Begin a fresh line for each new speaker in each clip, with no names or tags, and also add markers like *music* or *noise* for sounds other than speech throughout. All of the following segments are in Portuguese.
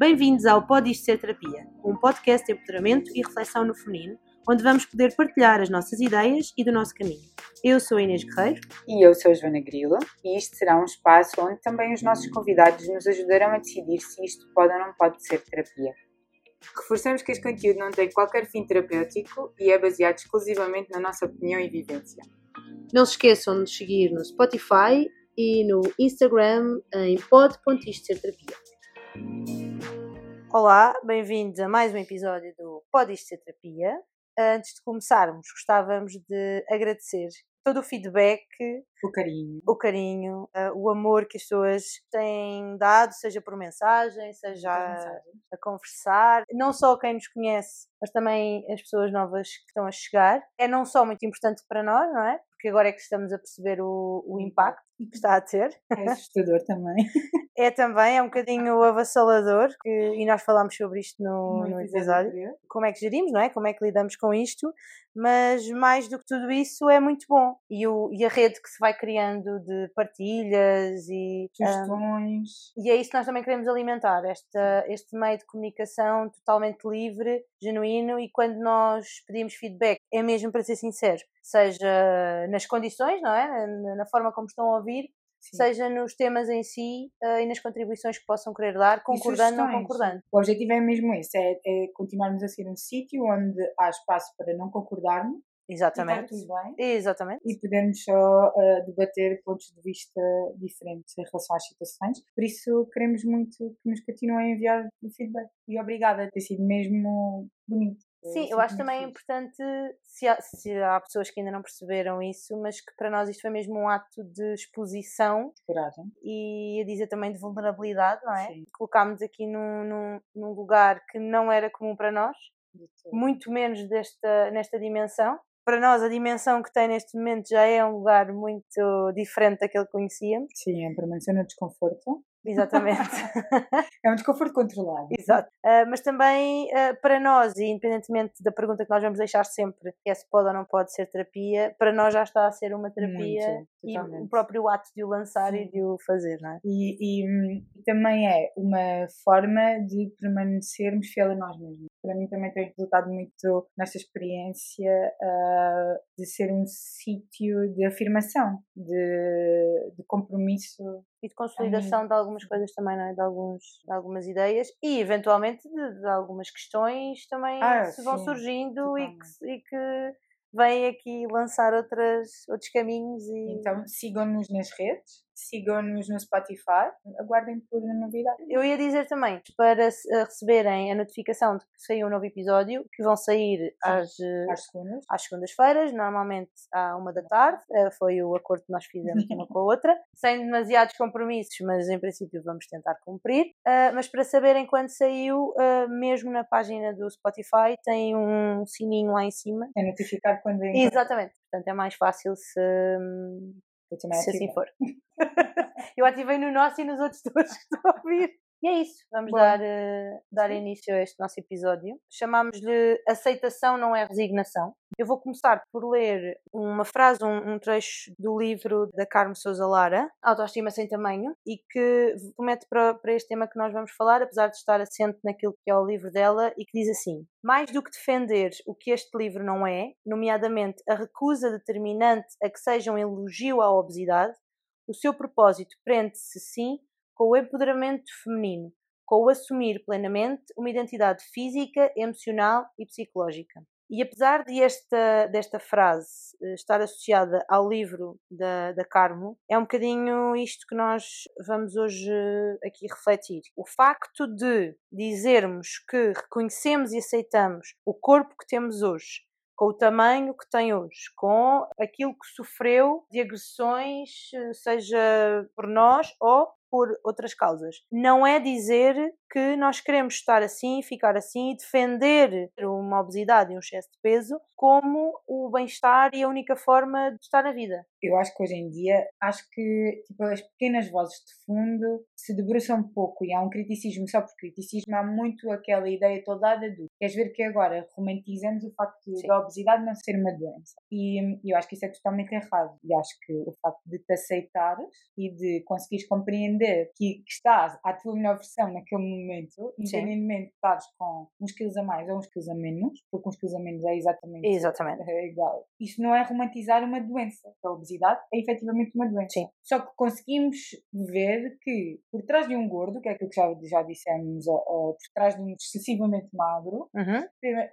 Bem-vindos ao Pode Isto Ser Terapia, um podcast de empoderamento e reflexão no feminino, onde vamos poder partilhar as nossas ideias e do nosso caminho. Eu sou a Inês Guerreiro.
E eu sou a Joana Grilo, e isto será um espaço onde também os nossos convidados nos ajudarão a decidir se isto pode ou não pode ser terapia. Reforçamos que este conteúdo não tem qualquer fim terapêutico e é baseado exclusivamente na nossa opinião e vivência.
Não se esqueçam de nos seguir no Spotify e no Instagram em pod.istoserterapia. Olá, bem-vindos a mais um episódio do Pode Isto Ser Terapia. Antes de começarmos, gostávamos de agradecer todo o feedback,
O carinho.
o carinho, uh, o amor que as pessoas têm dado, seja por mensagem, seja a, a conversar, não só quem nos conhece, mas também as pessoas novas que estão a chegar. É não só muito importante para nós, não é? Porque agora é que estamos a perceber o, o impacto que está a ter.
É assustador também. *laughs*
É também, é um bocadinho avassalador, que- e nós falámos sobre isto no, no episódio como é que gerimos, não é? Como é que lidamos com isto, mas mais do que tudo isso é muito bom. E, o, e a rede que se vai criando de partilhas e. ah,
Sugestões.
e é isso que nós também queremos alimentar, esta, este meio de comunicação totalmente livre, genuíno, e quando nós pedimos feedback, é mesmo para ser sincero, seja nas condições, não é? Na, na forma como estão a ouvir,
Sim.
seja nos temas em si eh, e nas contribuições que possam querer dar, concordando ou não concordando.
O objetivo é mesmo esse, é, é continuarmos a ser um sítio onde há espaço para não concordarmos, e
Exatamente.
tudo bem,
Exatamente.
e podermos só uh, debater pontos de vista diferentes em relação às situações. Por isso, queremos muito que nos continuem a enviar o feedback. E obrigada, tem sido mesmo bonito.
Sim, eu acho também
feliz.
importante, se há, se há pessoas que ainda não perceberam isso, mas que para nós isto foi mesmo um ato de exposição
Coragem.
e a dizer também de vulnerabilidade, não é? Colocámos aqui num, num, num lugar que não era comum para nós, muito menos desta, nesta dimensão. Para nós, a dimensão que tem neste momento já é um lugar muito diferente daquele que conhecíamos.
Sim, é permanecer no desconforto.
Exatamente. *laughs*
É um desconforto controlado.
Exato. Ah, mas também ah, para nós, e independentemente da pergunta que nós vamos deixar sempre, que é se pode ou não pode ser terapia, para nós já está a ser uma terapia
Muito,
e
totalmente.
o próprio ato de o lançar e
Sim.
de o fazer, não é?
E, e, hum, também é uma forma de permanecermos fiel a nós mesmos. Para mim também tem resultado muito nesta experiência ah, de ser um sítio de afirmação, de, de compromisso.
E de consolidação de algumas coisas também, não é? De, alguns, de algumas ideias e eventualmente de, de algumas questões também
Ah,
que se vão surgindo e que, e que vêm aqui lançar outras, outros caminhos e
Então sigam-nos nas redes, sigam-nos no Spotify, aguardem por novidades.
Eu ia dizer também, para eh, receberem a notificação de que saiu um novo episódio, que vão sair às, eh,
Às segundas.
às segundas-feiras, normalmente à uma da tarde, eh, foi o acordo que nós fizemos uma com a outra, *laughs* sem demasiados compromissos, mas em princípio vamos tentar cumprir. Mas para saberem quando saiu, mesmo na página do Spotify, tem um sininho lá em cima.
É notificar quando é
Exatamente, portanto é mais fácil se,
Eu também
se assim for. *laughs* Eu ativei no nosso e nos outros *laughs* todos que estão a ouvir. E é isso, vamos
Bom.
dar, eh, dar
Sim.
início a este nosso episódio. Chamámos-lhe Aceitação não é resignação. Eu vou começar por ler uma frase, um, um trecho do livro da Carmo Souza Lara, Autoestima Sem Tamanho, e que promete para, para este tema que nós vamos falar, apesar de estar assente naquilo que é o livro dela, e que diz assim: Mais do que defender o que este livro não é, nomeadamente a recusa determinante a que seja um elogio à obesidade, o seu propósito prende-se, sim, com o empoderamento feminino, com o assumir plenamente uma identidade física, emocional e psicológica. E apesar de esta, desta frase eh, estar associada ao livro da, da Carmo, é um bocadinho isto que nós vamos hoje eh, aqui refletir. O facto de dizermos que reconhecemos e aceitamos o corpo que temos hoje, com o tamanho que tem hoje, com aquilo que sofreu de agressões, eh, seja por nós ou por outras causas. Não é dizer que nós queremos estar assim, ficar assim e defender uma obesidade e um excesso de peso como o bem-estar e a única forma de estar na vida.
eu acho que hoje em dia, acho que tipo, as pequenas vozes de fundo se debruçam um pouco e há um criticismo só por criticismo, há muito aquela ideia toda do queres ver que agora romantizamos o facto de-
Sim.
da obesidade não ser uma doença e eu acho que isso é totalmente errado e acho que o facto de te aceitares e de conseguires compreender entender que, que estás à tua melhor versão naquele momento, independentemente de estares com uns quilos a mais ou uns quilos a menos, porque uns quilos a menos é exatamente,
exatamente. *laughs*
É igual. Isso não é romantizar uma doença. A obesidade é efetivamente uma doença.
Sim.
Só que conseguimos ver que por trás de um gordo, que é aquilo que já, já dissemos, ou, ou por trás de um excessivamente magro,
Uhum.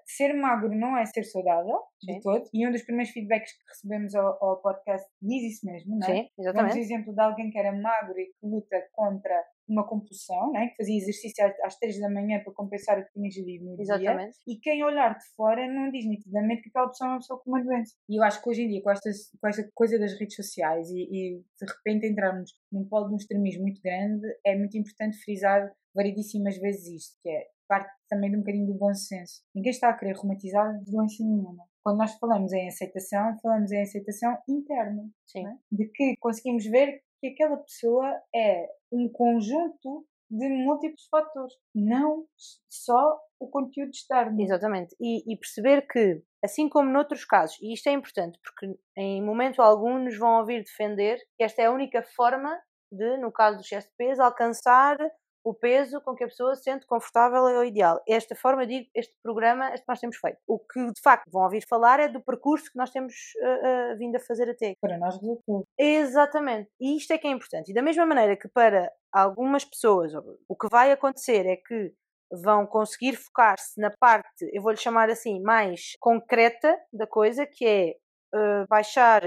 ser magro não é ser saudável
Sim.
de todo. E um dos primeiros feedbacks que recebemos ao, ao podcast diz isso mesmo, não é?
Sim,
Damos o
exatamente.
exemplo de alguém que era magro e que luta contra uma compulsão, não é? que fazia exercício às, 3 da manhã para compensar o que tinha gerido no dia. E quem olhar de fora não diz nitidamente que aquela pessoa é uma pessoa com uma doença. E eu acho que hoje em dia, com, estas, com esta coisa das redes sociais e, e de repente entrarmos num polo de um extremismo muito grande, é muito importante frisar variedíssimas vezes isto, que é parte também de um bocadinho do bom senso. Ninguém está a querer romantizar doença nenhuma. Quando nós falamos em aceitação, falamos em aceitação interna,
Sim.
é? de que conseguimos ver que aquela pessoa é um conjunto de múltiplos fatores, não só o conteúdo externo.
Exatamente. E, e perceber que, assim como noutros casos, e isto é importante porque em momento algum nos vão ouvir defender que esta é a única forma de, no caso do excesso de peso, alcançar o peso com que a pessoa se sente confortável é o ideal. Esta forma, digo, este programa, este que nós temos feito. O que de facto vão ouvir falar é do percurso que nós temos uh, uh, vindo a fazer até.
Para nós resultou.
Exatamente. E isto é que é importante. E da mesma maneira que para algumas pessoas o que vai acontecer é que vão conseguir focar-se na parte, eu vou-lhe chamar assim, mais concreta da coisa, que é uh, baixar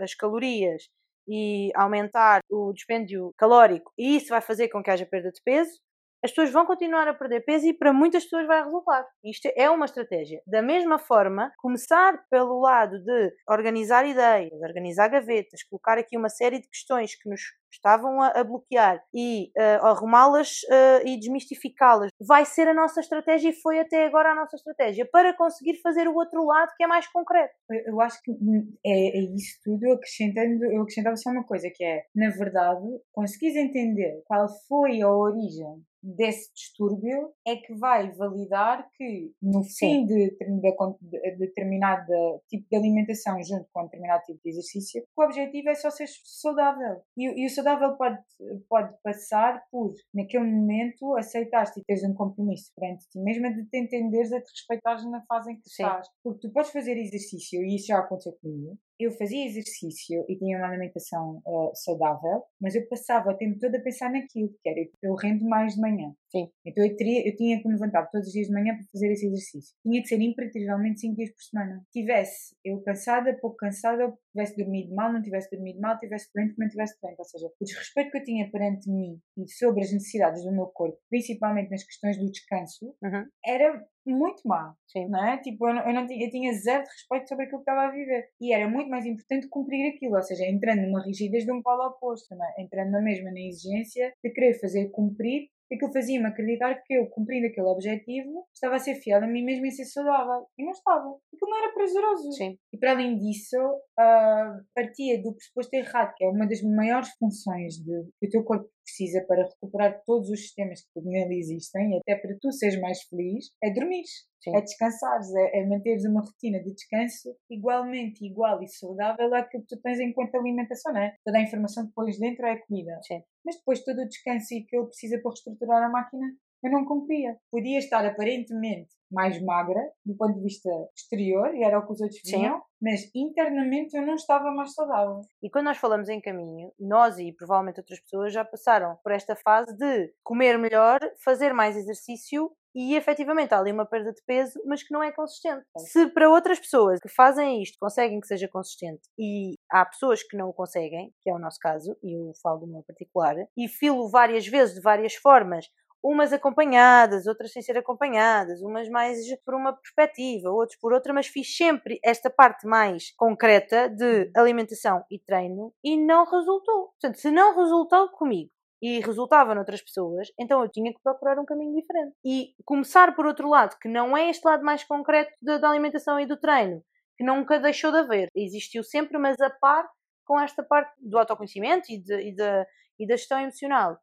as calorias e aumentar o dispêndio calórico, e isso vai fazer com que haja perda de peso, as pessoas vão continuar a perder peso e para muitas pessoas vai resultar. Isto é uma estratégia. Da mesma forma, começar pelo lado de organizar ideias, organizar gavetas, colocar aqui uma série de questões que nos estavam a, a bloquear e uh, arrumá-las uh, e desmistificá-las, vai ser a nossa estratégia e foi até agora a nossa estratégia para conseguir fazer o outro lado que é mais concreto.
Eu, eu acho que é, é, isso tudo, acrescentando, eu acrescentava só uma coisa, que é, na verdade, conseguis entender qual foi a origem desse distúrbio é que vai validar que no fim de, de, de, determinado tipo de alimentação junto com determinado tipo de exercício, o objetivo é só ser saudável. E, e o saudável pode, pode passar por, naquele momento, aceitar-te e teres um compromisso perante ti mesma de te entenderes a te respeitares na fase em que
Sim.
estás. Porque tu podes fazer exercício, e isso já aconteceu comigo, eu fazia exercício e tinha uma alimentação uh, saudável, mas eu passava o tempo todo a pensar naquilo, que era eu rendo mais de manhã.
Sim.
Então eu, teria, eu tinha que me levantar todos os dias de manhã para fazer esse exercício. Tinha que ser imperativamente 5 dias por semana. Tivesse eu cansada, pouco cansada, tivesse dormido mal, não tivesse dormido mal, tivesse doente, não tivesse doente. Ou seja, o desrespeito que eu tinha perante mim e sobre as necessidades do meu corpo, principalmente nas questões do descanso,
uhum.
era muito má.
Sim.
Não é? Tipo, eu, não, eu, não tinha, eu tinha zero de respeito sobre aquilo que estava a viver. E era muito mais importante cumprir aquilo, ou seja, entrando numa rigidez de um polo oposto, não é? entrando na mesma na exigência de querer fazer cumprir aquilo fazia-me acreditar que eu, cumprindo aquele objetivo, estava a ser fiel a mim mesma e ser saudável. E não estava. Aquilo não era prazeroso.
Sim.
E para além disso, uh, partia do pressuposto errado, que é uma das maiores funções de, que o teu corpo precisa para recuperar todos os sistemas que nele existem, até para tu seres mais feliz, é dormir.
Sim.
É descansares, é, é manteres uma rotina de descanso igualmente igual e saudável àquilo que tu tens enquanto alimentação, não é? Toda a informação que pões dentro é comida.
Sim.
Mas depois todo o descanso e que ele precisa para reestruturar a máquina, eu não cumpria. Podia estar aparentemente mais magra do ponto de vista exterior, e era o que os outros viam, mas internamente eu não estava mais saudável.
E quando nós falamos em caminho, nós e provavelmente outras pessoas já passaram por esta fase de comer melhor, fazer mais exercício e efetivamente há ali uma perda de peso, mas que não é consistente. Se para outras pessoas que fazem isto conseguem que seja consistente e há pessoas que não o conseguem, que é o nosso caso, e eu falo do meu particular, e filo várias vezes de várias formas, umas acompanhadas, outras sem ser acompanhadas, umas mais por uma perspectiva, outros por outra, mas fiz sempre esta parte mais concreta de alimentação e treino e não resultou. Portanto, se não resultou comigo e resultava noutras pessoas, então eu tinha que procurar um caminho diferente. E começar por outro lado, que não é este lado mais concreto da, da alimentação e do treino, que nunca deixou de haver. Existiu sempre, mas a par com esta parte do autoconhecimento e, de, e, e da gestão emocional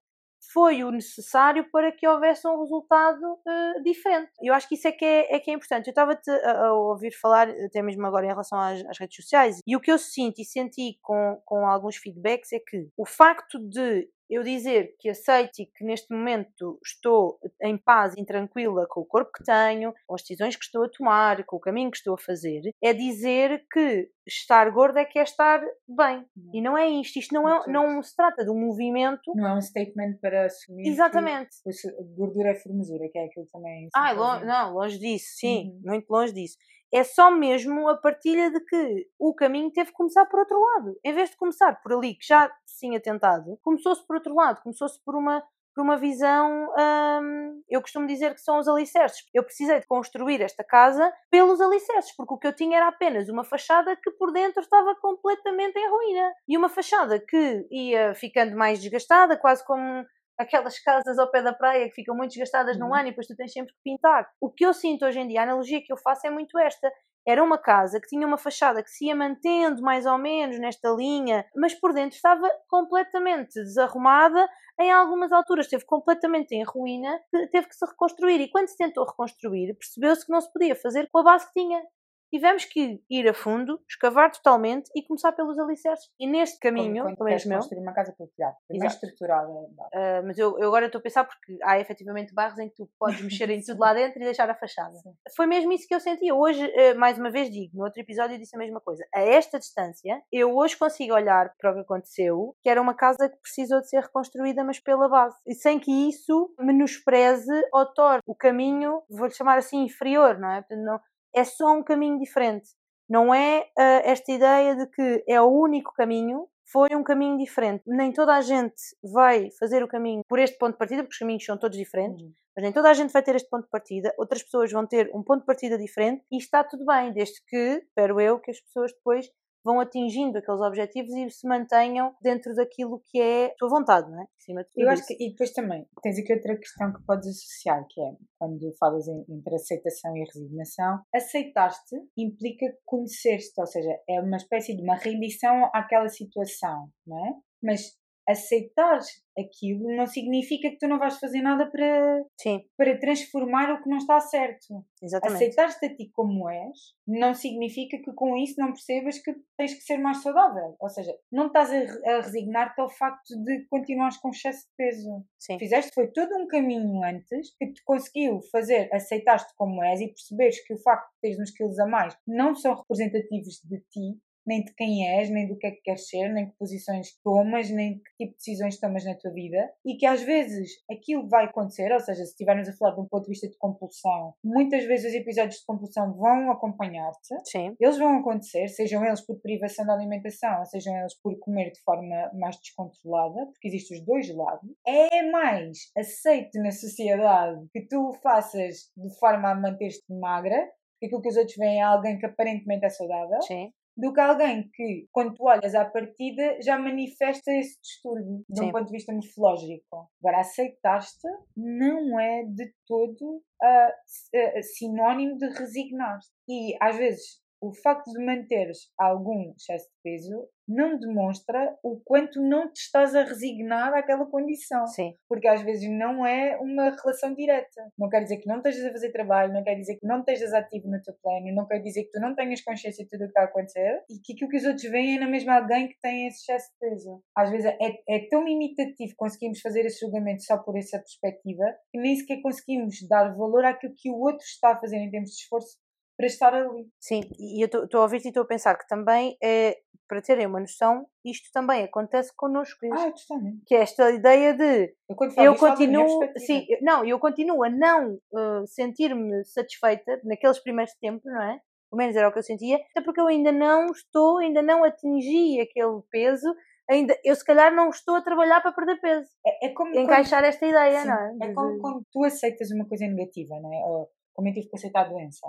foi o necessário para que houvesse um resultado uh, diferente. Eu acho que isso é que é, é, que é importante. Eu estava-te a, a, ouvir falar, até mesmo agora em relação às, às, redes sociais, e o que eu sinto e senti com, com alguns feedbacks é que o facto de eu dizer que aceito e que neste momento estou em paz e tranquila com o corpo que tenho, com as decisões que estou a tomar, com o caminho que estou a fazer, é dizer que estar gorda é que é estar bem. Uhum. E não é isto. Isto não, é, não se trata de um movimento.
Não é um statement para assumir.
Exatamente.
Que gordura é formosura, que é aquilo também.
Ah, longe, não, longe disso, sim, uhum. muito longe disso. É só mesmo a partilha de que o caminho teve que começar por outro lado. Em vez de começar por ali, que já tinha tentado, começou-se por outro lado, começou-se por uma por uma visão, hum, eu costumo dizer que são os alicerces. Eu precisei de construir esta casa pelos alicerces, porque o que eu tinha era apenas uma fachada que por dentro estava completamente em ruína. E uma fachada que ia ficando mais desgastada, quase como aquelas casas ao pé da praia que ficam muito desgastadas uhum. num ano e depois tu tens sempre que pintar. O que eu sinto hoje em dia, a analogia que eu faço é muito esta. Era uma casa que tinha uma fachada que se ia mantendo mais ou menos nesta linha, mas por dentro estava completamente desarrumada. Em algumas alturas esteve completamente em ruína, teve que se reconstruir. E quando se tentou reconstruir, percebeu-se que não se podia fazer com a base que tinha tivemos que ir a fundo, escavar totalmente e começar pelos alicerces. E neste caminho,
quando, quando meu, construir uma casa partilhada, mais estruturada.
Uh, mas eu, eu, agora estou a pensar porque há efetivamente bairros em que tu podes mexer em tudo lá *laughs* dentro e deixar a fachada. Sim. Foi mesmo isso que eu senti. Hoje, uh, mais uma vez digo, no outro episódio eu disse a mesma coisa. A esta distância, eu hoje consigo olhar para o que aconteceu, que era uma casa que precisou de ser reconstruída, mas pela base. E sem que isso menospreze ou torne o caminho, vou-lhe chamar assim, inferior, não é? Não, é só um caminho diferente. Não é uh, esta ideia de que é o único caminho, foi um caminho diferente. Nem toda a gente vai fazer o caminho por este ponto de partida, porque os caminhos são todos diferentes, uhum. mas nem toda a gente vai ter este ponto de partida, outras pessoas vão ter um ponto de partida diferente e está tudo bem, desde que, espero eu, que as pessoas depois vão atingindo aqueles objetivos e se mantenham dentro daquilo que é a tua vontade, não é?
Acima de tudo Eu acho que, e depois também, tens aqui outra questão que podes associar, que é, quando falas entre aceitação e resignação, aceitar-te implica conhecer-te, ou seja, é uma espécie de uma rendição àquela situação, não é? Mas aceitar aquilo não significa que tu não vais fazer nada para,
Sim.
para transformar o que não está certo.
Exatamente.
Aceitar-te a ti como és não significa que com isso não percebas que tens que ser mais saudável. Ou seja, não estás a, resignar-te ao facto de continuares com excesso de peso.
Sim.
Fizeste foi todo um caminho antes que te conseguiu fazer aceitar-te como és e perceberes que o facto de teres uns quilos a mais não são representativos de ti nem de quem és, nem do que é que queres ser, nem que posições tomas, nem que tipo de decisões tomas na tua vida e que às vezes aquilo vai acontecer, ou seja, se estivermos a falar de um ponto de vista de compulsão, muitas vezes os episódios de compulsão vão acompanhar-te,
Sim.
eles vão acontecer, sejam eles por privação da alimentação, sejam eles por comer de forma mais descontrolada, porque existem os dois lados. É mais aceito na sociedade que tu faças de forma a manter-te magra, porque aquilo que os outros veem é alguém que aparentemente é saudável.
Sim
do que alguém que, quando tu olhas à partida, já manifesta esse distúrbio de um ponto de vista morfológico. Agora, aceitar-te não é de todo uh, sinónimo de resignar-te. E, às vezes, o facto de manteres algum excesso de peso não demonstra o quanto não te estás a resignar àquela condição.
Sim.
Porque às vezes não é uma relação direta. Não quer dizer que não estejas a fazer trabalho, não quer dizer que não estejas ativo no teu plano, não quer dizer que tu não tenhas consciência de tudo o que está a acontecer e que aquilo que os outros veem é na mesma alguém que tem esse excesso de peso. Às vezes é, é tão limitativo conseguimos fazer esse julgamento só por essa perspectiva que nem sequer conseguimos dar valor àquilo que o outro está a fazer em termos de esforço para estar ali.
Sim, e eu estou a ouvir e estou a pensar que também, é, para terem uma noção, isto também acontece connosco.
Ah, totalmente.
Que é esta ideia de eu, eu continuo, sim, não, eu continuo a não uh, sentir-me satisfeita naqueles primeiros tempos, não é? Pelo menos era o que eu sentia, até porque eu ainda não estou, ainda não atingi aquele peso, ainda, eu se calhar não estou a trabalhar para perder peso.
É, é como
encaixar
quando,
esta ideia,
sim,
não é?
É como quando tu aceitas uma coisa negativa, não é? Ou como eu tive que aceitar a doença.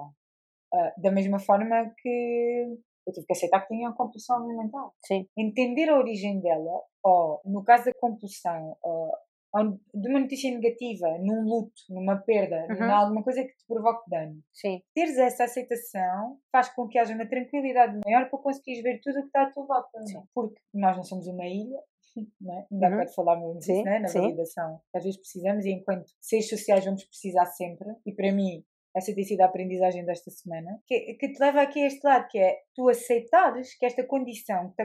Uh, da mesma forma que eu tive que aceitar que tinha uma compulsão alimentar.
Sim.
Entender a origem dela, ou no caso da compulsão, ou, ou de uma notícia negativa, num luto, numa perda, uhum. numa alguma coisa que te provoque dano.
Sim.
Teres essa aceitação faz com que haja uma tranquilidade maior para conseguires ver tudo o que está à tua volta. Sim. Porque nós não somos uma ilha, *laughs* não é? Ainda uhum. falar muito disso, né? na sim. validação. Às vezes precisamos e enquanto seres sociais vamos precisar sempre, e para mim essa tem sido a aprendizagem desta semana, que, que te leva aqui a este lado, que é tu aceitares que esta condição que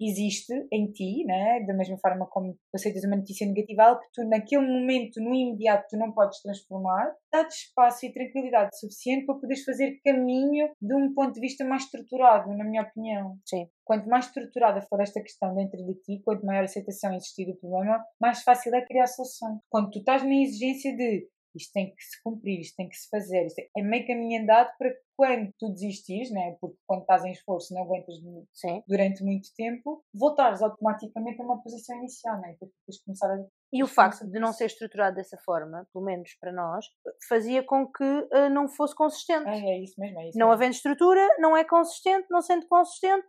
existe em ti, né? da mesma forma como tu aceitas uma notícia negativa, algo que tu naquele momento, no imediato, tu não podes transformar, dá-te espaço e tranquilidade suficiente para poderes fazer caminho de um ponto de vista mais estruturado, na minha opinião.
Sim.
Quanto mais estruturada for esta questão dentro de ti, quanto maior aceitação existir do problema, mais fácil é criar soluções. Quando tu estás na exigência de isto tem que se cumprir, isto tem que se fazer, isto é meio caminho andado para que quando tu desistires, né? porque quando estás em esforço não aguentas Sim. durante muito tempo, voltares automaticamente a uma posição inicial, né? Porque tens de começar a
e o facto de não ser estruturado dessa forma, pelo menos para nós, fazia com que uh, não fosse consistente.
É, é, isso mesmo, é isso
Não
mesmo.
havendo estrutura, não é consistente, não sendo consistente,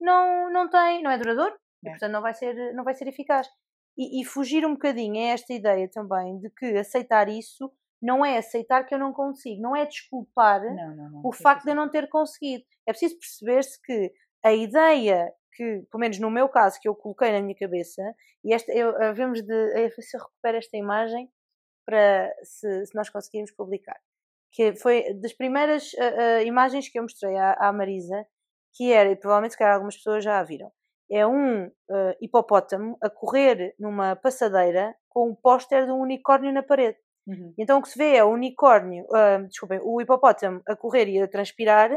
não, não tem, não é duradouro. É. E, portanto, não vai ser, não vai ser eficaz. E, e, fugir um bocadinho a esta ideia também de que aceitar isso não é aceitar que eu não consigo, não é desculpar
não, não, não,
o facto de eu não ter conseguido. É preciso perceber-se que a ideia que, pelo menos no meu caso, que eu coloquei na minha cabeça, e esta, eu, vemos de, se eu recupero esta imagem para se, se, nós conseguirmos publicar, que foi das primeiras uh, uh, imagens que eu mostrei à, à Marisa, que era, e provavelmente se calhar algumas pessoas já a viram, é um uh, hipopótamo a correr numa passadeira com um póster de um unicórnio na parede. Uhum. Então o que se vê é o unicórnio, uh, desculpem, o hipopótamo a correr e a transpirar,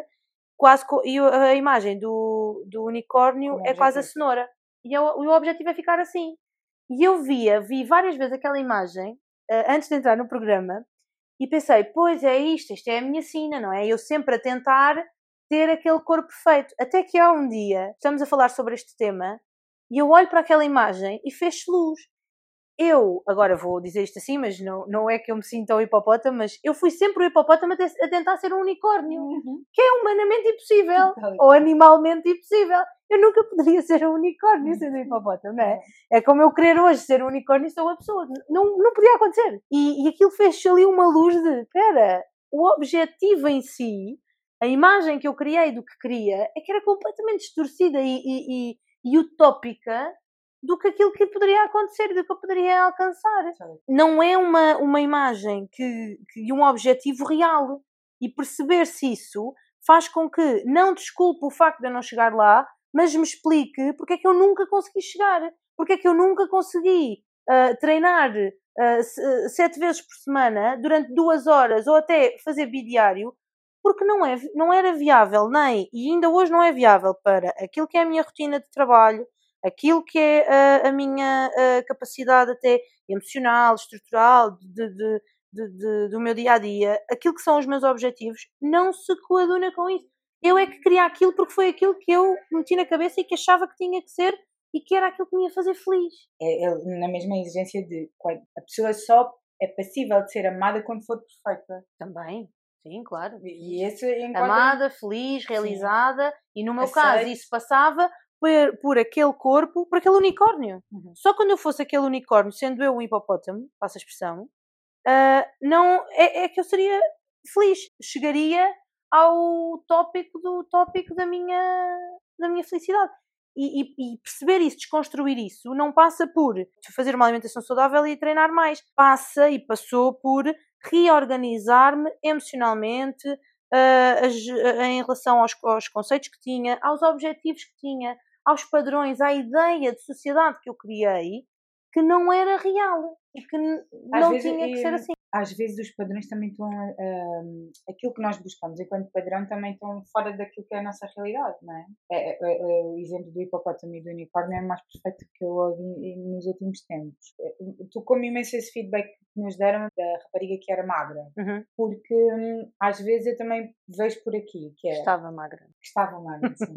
quase e a imagem do, do unicórnio é quase a cenoura. E é o, o objetivo é ficar assim. E eu via, vi várias vezes aquela imagem uh, antes de entrar no programa e pensei, pois é isto, isto é a minha sina, não é? Eu sempre a tentar ter aquele corpo perfeito. Até que há um dia, estamos a falar sobre este tema, e eu olho para aquela imagem e fez luz. Eu, agora vou dizer isto assim, mas não, não é que eu me sinta o hipopótamo, mas eu fui sempre o hipopótamo a, a tentar ser um unicórnio, uhum. que é humanamente impossível, ou animalmente impossível. Eu nunca poderia ser um unicórnio sendo um hipopótamo, não é? É como eu querer hoje ser um unicórnio e sou uma pessoa. Não, não podia acontecer. E, e aquilo fez ali uma luz de, espera, o objetivo em si a imagem que eu criei do que queria é que era completamente distorcida e, e, e, e utópica do que aquilo que poderia acontecer, do que eu poderia alcançar. Sim. Não é uma, uma imagem que, que um objetivo real. E perceber-se isso faz com que não desculpe o facto de eu não chegar lá, mas me explique porque é que eu nunca consegui chegar. Porque é que eu nunca consegui uh, treinar uh, sete vezes por semana durante duas horas ou até fazer bidiário porque não, é, não era viável nem, e ainda hoje não é viável para aquilo que é a minha rotina de trabalho, aquilo que é a, a minha a capacidade até emocional, estrutural, de, de, de, de, do meu dia a dia, aquilo que são os meus objetivos, não se coaduna com isso. Eu é que queria aquilo porque foi aquilo que eu meti na cabeça e que achava que tinha que ser e que era aquilo que me ia fazer feliz.
É, é na mesma exigência de a pessoa só é passível de ser amada quando for perfeita.
Também. Sim, claro.
E esse
enquadra... Amada, feliz, realizada, Sim. e no meu Aceito. caso isso passava por, por aquele corpo, por aquele unicórnio. Uhum. Só quando eu fosse aquele unicórnio, sendo eu um hipopótamo, passa a expressão, uh, não, é, é que eu seria feliz. Chegaria ao tópico do tópico da minha, da minha felicidade. E, e, e, perceber isso, desconstruir isso, não passa por fazer uma alimentação saudável e treinar mais. Passa e passou por reorganizar-me emocionalmente uh, as, uh, em relação aos, aos, conceitos que tinha, aos objetivos que tinha, aos padrões, à ideia de sociedade que eu criei, que não era real e que Às não tinha que ser assim
às vezes os padrões também estão. Um, aquilo que nós buscamos enquanto padrão também estão fora daquilo que é a nossa realidade, não é? é, é, é o exemplo do hipopótamo e do unicórnio é mais perfeito que eu ouvi nos últimos tempos. Tocou-me imenso esse feedback que nos deram da rapariga que era magra, uhum. porque hum, às vezes eu também vejo por aqui que é.
Estava magra.
Que estava magra, sim.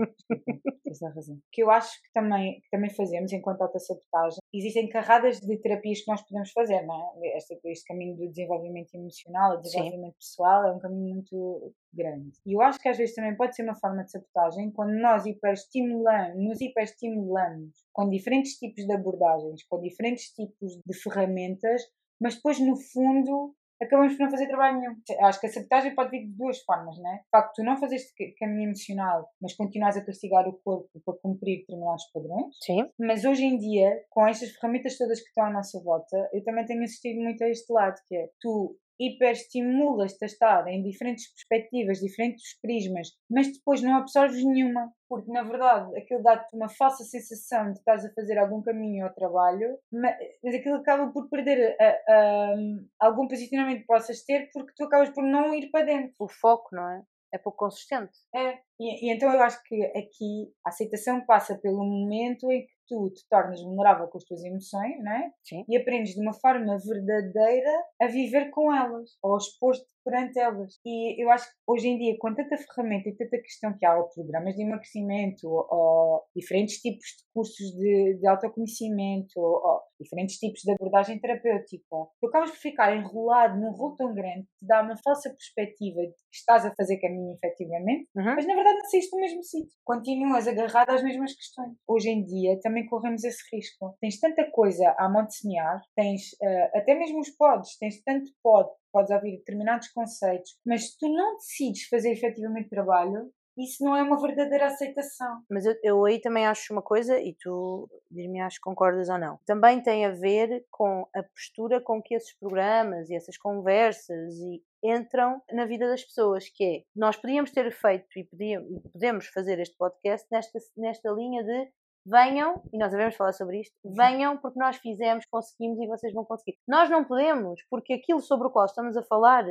essa *laughs* razão. Que eu acho que também, que também fazemos enquanto autossabotagem. Existem carradas de terapias que nós podemos fazer, não é? Este, este caminho do desenvolvimento emocional, o desenvolvimento Sim. pessoal, é um caminho muito grande. E eu acho que às vezes também pode ser uma forma de sabotagem quando nós hiperestimulamos, nos hiperestimulamos com diferentes tipos de abordagens, com diferentes tipos de ferramentas, mas depois no fundo acabamos por não fazer trabalho nenhum. Acho que a sabotagem pode vir de duas formas, né? O facto de tu não fazeres caminho emocional, mas continuas a castigar o corpo para cumprir determinados padrões.
Sim.
Mas hoje em dia, com estas ferramentas todas que estão à nossa volta, eu também tenho assistido muito a este lado, que é tu hiperestimulas-te a estar em diferentes perspectivas, diferentes prismas, mas depois não absorves nenhuma. Porque, na verdade, aquilo dá-te uma falsa sensação de estás a fazer algum caminho ao trabalho, mas, aquilo acaba por perder a, a, algum posicionamento que possas ter porque tu acabas por não ir para dentro.
O foco, não é? É pouco consistente.
É, e, e então eu acho que aqui a aceitação passa pelo momento em que tu te tornas vulnerável com as tuas emoções, não é?
Sim.
E aprendes de uma forma verdadeira a viver com elas, ou a expor-te perante elas. E eu acho que hoje em dia, com tanta ferramenta e tanta questão que há, ou programas de emagrecimento, ou diferentes tipos de cursos de, de autoconhecimento, ou diferentes tipos de abordagem terapêutica, tu acabas por ficar enrolado num rolo tão grande que te dá uma falsa perspectiva de que estás a fazer caminho efetivamente, uhum. mas na verdade não saíste do mesmo sítio. Continuas agarrado às mesmas questões. Hoje em dia também corremos esse risco. Tens tanta coisa a monte-semear, tens uh, até mesmo os pods, tens tanto pod podes ouvir determinados conceitos, mas se tu não decides fazer efetivamente trabalho, isso não é uma verdadeira aceitação.
Mas eu, eu aí também acho uma coisa, e tu diz-me acho concordas ou não. Também tem a ver com a postura com que esses programas e essas conversas e entram na vida das pessoas, que é, nós podíamos ter feito e podíamos, podemos fazer este podcast nesta, nesta linha de venham, e nós devemos falar sobre isto, uhum. venham porque nós fizemos, conseguimos e vocês vão conseguir. Nós não podemos, porque aquilo sobre o qual estamos a falar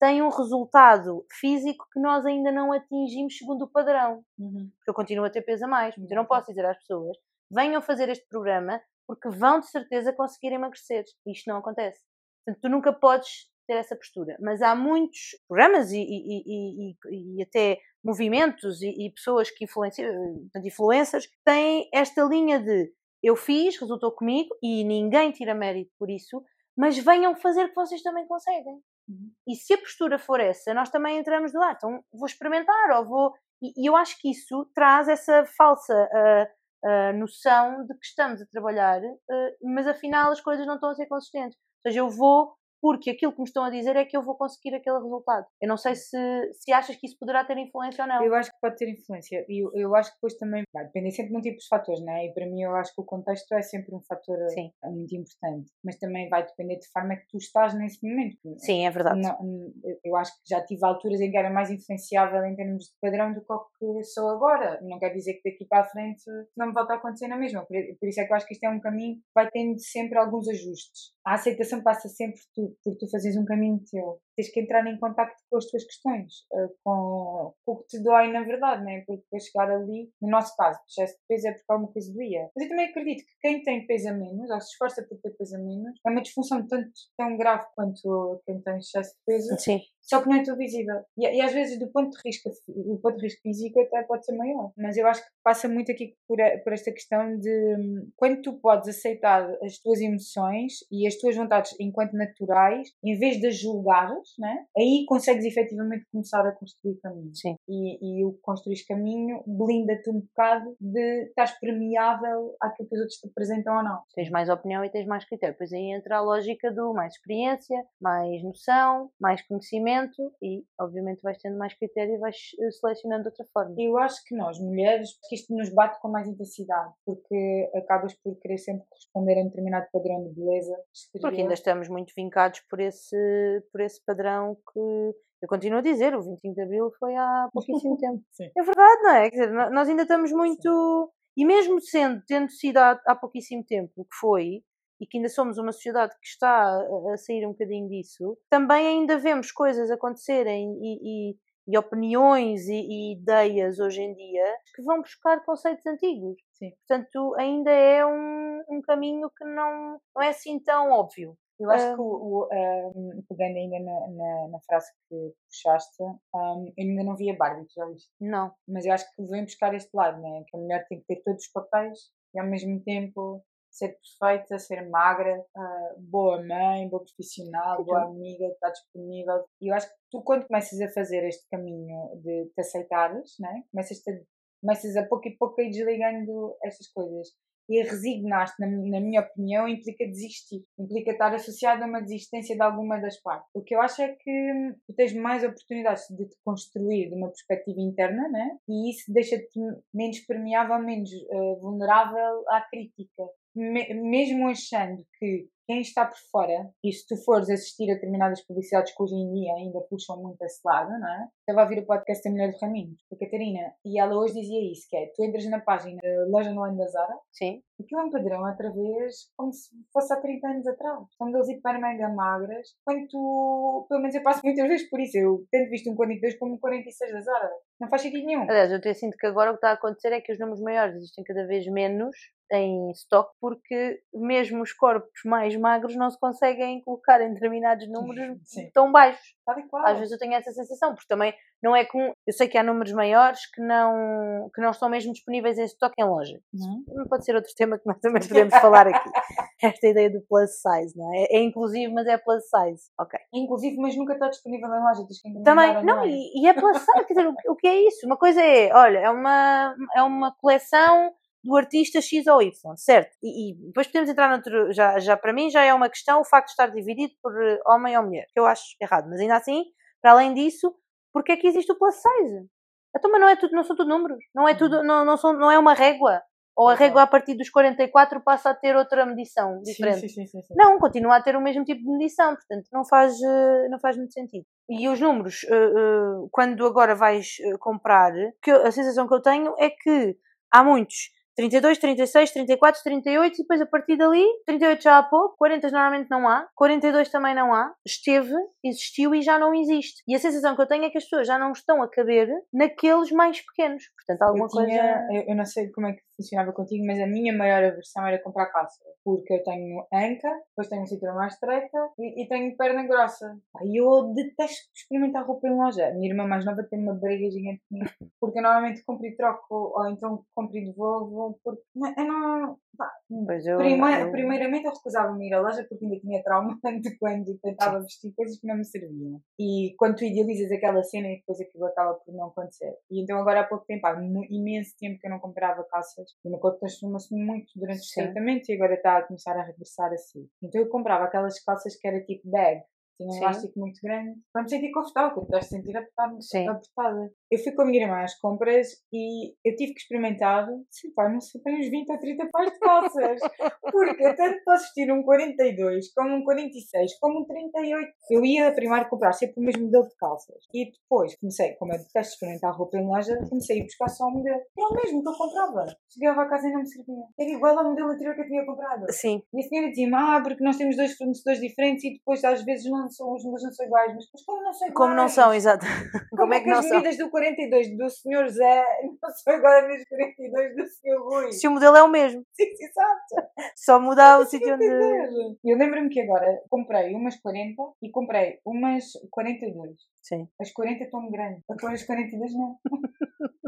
tem um resultado físico que nós ainda não atingimos segundo o padrão. Uhum. Porque eu continuo a ter peso a mais. Uhum. Eu não posso dizer às pessoas, venham fazer este programa porque vão de certeza conseguir emagrecer. Isto não acontece. Portanto, tu nunca podes ter essa postura. Mas há muitos programas e, e, e, e até movimentos e, pessoas que influenciam, influencers, que têm esta linha de eu fiz, resultou comigo e ninguém tira mérito por isso, mas venham fazer que vocês também conseguem. Uhum. E se a postura for essa, nós também entramos no ar, então vou experimentar ou vou. E, eu acho que isso traz essa falsa uh, uh, noção de que estamos a trabalhar, uh, mas afinal as coisas não estão a ser consistentes. Ou seja, eu vou porque aquilo que me estão a dizer é que eu vou conseguir aquele resultado. Eu não sei se, se achas que isso poderá ter influência ou não.
Eu acho que pode ter influência. E eu, eu acho que depois também vai depender sempre de um tipo de fatores, não é? E para mim eu acho que o contexto é sempre um fator Sim. Eh, muito importante. Mas também vai depender de forma que tu estás nesse momento.
Sim, é verdade.
Não, eu acho que já tive alturas em que era mais influenciável em termos de padrão do que sou agora. Não quer dizer que daqui para a frente não me volta a acontecer na mesma. Por, por isso é que eu acho que isto é um caminho que vai tendo sempre alguns ajustes. A aceitação passa sempre tu porque tu fazes um caminho teu. Tens que entrar em contacto com as tuas questões, uh, com, o que te dói na verdade, né? porque depois chegar ali, no nosso caso, o excesso de peso é porque alguma coisa doía. Mas eu também acredito que quem tem peso a menos, ou se esforça por ter peso a menos, é uma disfunção tanto tão grave quanto quem tem excesso de peso.
Sim
só que não é tão visível. E, e, às vezes do ponto de risco, o ponto de risco físico até pode ser maior. Mas eu acho que passa muito aqui por, a, por esta questão de quando tu podes aceitar as tuas emoções e as tuas vontades enquanto naturais, em vez de as julgares, né? aí consegues efetivamente começar a construir caminho.
Sim.
E, e o construir caminho blinda-te um bocado de estás permeável àquilo que os outros te apresentam ou não.
Tens mais opinião e tens mais critério. Pois aí entra a lógica do mais experiência, mais noção, mais conhecimento e, obviamente, vais tendo mais critério e vais eh, selecionando de outra forma.
Eu acho que nós, mulheres, que isto nos bate com mais intensidade, porque acabas por querer sempre corresponder a um determinado padrão de beleza.
Exterior. Porque ainda estamos muito vincados por esse, por esse padrão que eu continuo a dizer, o 25 de Abril foi há pouquíssimo *laughs* tempo.
Sim.
É verdade, não é? Quer dizer, nós ainda estamos muito. Sim. E mesmo sendo, tendo sido há, há pouquíssimo tempo o que foi, e que ainda somos uma sociedade que está a sair um bocadinho disso, também ainda vemos coisas acontecerem e, e, e opiniões e, e, ideias hoje em dia que vão buscar conceitos antigos.
Sim.
Portanto, ainda é um, um caminho que não, não é assim tão óbvio.
Eu acho um, que, o, um, pegando ainda na, na, na, frase que puxaste, um, eu ainda não vi a Barbie, já viste?
Não.
Mas eu acho que vem buscar este lado, né? que a mulher tem que ter todos os papéis e ao mesmo tempo ser perfeita, ser magra, uh, boa mãe, boa profissional, boa amiga, está disponível. E eu acho que tu, quando começas a fazer este caminho de te aceitares, né? começas, -te, começas a pouco e pouco a ir desligando estas coisas. E resignar-te, na, na, minha opinião, implica desistir. Implica estar associado a uma desistência de alguma das partes. O que eu acho é que tu tens mais oportunidades de te construir de uma perspectiva interna, né? E isso deixa-te menos permeável, menos uh, vulnerável à crítica me, mesmo achando que quem está por fora, e se tu fores assistir a determinadas publicidades que hoje em dia ainda puxam muito esse lado, não é? Estava a ouvir o podcast da Mulher de Raminhos, da Catarina, e ela hoje dizia isso, que é, tu entras na página da loja online da Zara,
Sim.
aquilo é um padrão outra vez, como se fosse há 30 anos atrás. São modelos hiper mega magras, quando tu, pelo menos eu passo muitas vezes por isso, eu tento visto um 42 como um 46 da Zara. Não faz sentido nenhum.
Aliás, eu até sinto que agora o que está a acontecer é que os números maiores existem cada vez menos em stock porque mesmo os corpos mais magros não se conseguem colocar em determinados números
Sim.
tão baixos. Às vezes eu tenho essa sensação, porque também não é comum. Eu sei que há números maiores que não, que não estão mesmo disponíveis em stock em loja. Também Pode ser outro tema que nós também podemos falar aqui. *laughs* Esta ideia do plus size, não é? É inclusive, mas é plus size. Ok.
Inclusive, mas nunca está disponível em loja, tens que
Também, não,
online.
e, e é plus size, quer dizer, o, o que é isso? Uma coisa é, olha, é uma, é uma coleção do artista X ou Y, certo? E, e depois podemos entrar noutro, já, já para mim já é uma questão o facto de estar dividido por eh, homem ou mulher, que eu acho errado, mas ainda assim, para além disso, porque é que existe o plus size? Então, mas não, é tudo, não são tudo números, não é, tudo, não, não, são, não é uma régua, ou a régua a partir dos 44 passa a ter outra medição diferente.
Sim, sim, sim, sim.
Não, continua a ter o mesmo tipo de medição, portanto não faz, eh, não faz muito sentido. E os números, eh, quando agora vais comprar, a sensação que eu tenho é que há muitos 32, 36, 34, 38 e depois a partir dali, 38 já há pouco, 40 normalmente não há, 42 também não há, esteve, existiu e já não existe. E a sensação que eu tenho é que as pessoas já não estão a caber naqueles mais pequenos. Portanto, alguma
eu, tinha,
coisa.
eu, eu não sei como é que funcionava contigo, mas a minha maior aversão era comprar calça. Porque eu tenho anca, depois tenho cintura mais estreita e, e tenho perna grossa. Aí eu detesto experimentar roupa em loja. A minha irmã mais nova tem uma briga gigante comigo. *laughs* Porque eu normalmente compro e troco, ou então compro e devolvo. Porque não- eu não. pá,
eu,
Prima-
eu-
Primeiramente eu recusava-me ir à loja porque ainda tinha trauma *laughs* de quando tentava vestir coisas que não me serviam. E quando tu idealizas aquela cena e depois aquilo acaba por não acontecer. E então agora há pouco tempo, há imenso tempo que eu não comprava calças. E o meu corpo transformou-se muito durante o tratamento e agora está a começar a regressar assim. Então eu comprava aquelas calças que era tipo bag. Tinha um
Sim.
elástico muito grande para me sentir confortável, porque estás a sentir apertada.
Sim.
apertada. Eu fui com a minha irmã às compras e eu tive que experimentar, sei pá, não sei, uns 20 ou 30 pares de calças. *laughs* Porque tanto posso vestir um 42, como um 46, como um 38. Eu ia primeiro comprar sempre o mesmo modelo de calças. E depois comecei, como eu detesto experimentar roupa em loja, comecei a buscar só o modelo. Era o mesmo que eu comprava. Chegava a casa e não me servia. Era igual ao modelo anterior que eu tinha comprado.
Sim,
E a senhora dizia-me, ah, porque nós temos dois fornecedores diferentes e depois às vezes não são, os modelos não são iguais. Mas, mas como não são iguais?
como não são, exato. Como, é que não
as
são?
medidas do 42 do senhor Zé não são iguais às 42 do senhor Rui?
Se o modelo é o mesmo, *laughs*
Sim, exato.
só muda o sítio onde.
Eu lembro-me que agora comprei umas 40 e comprei umas 42.
Sim.
As 40 estão grandes. Agora as 42 não. *laughs*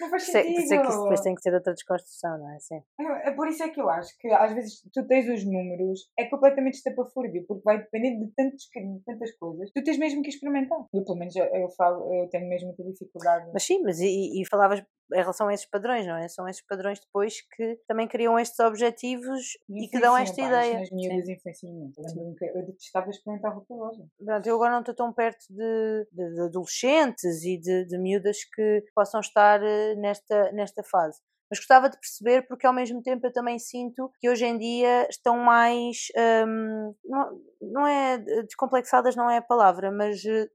Não faz sentido.
sei que isso depois tem que ser outra desconstrução, não é? Sim.
É é por isso é que eu acho que às vezes tu tens os números, é completamente estapafúrdio, porque vai depender de, tantos, de tantas coisas. Tu tens mesmo que experimentar. Eu, pelo menos, eu, eu falo, eu tenho mesmo muita dificuldade.
Mas sim, mas e, e falavas em relação a esses padrões, não é? São esses padrões depois que também criam estes objetivos e que dão esta ideia.
Nas miúdas influenciam muito. Eu detestava experimentar roupa loja.
Pronto, eu agora não estou tão perto de, de- de adolescentes e de, de miúdas que possam estar eh, nesta, nesta fase. Mas gostava de perceber porque ao mesmo tempo eu também sinto que hoje em dia estão mais hum, não, é descomplexadas não é a palavra, mas eh,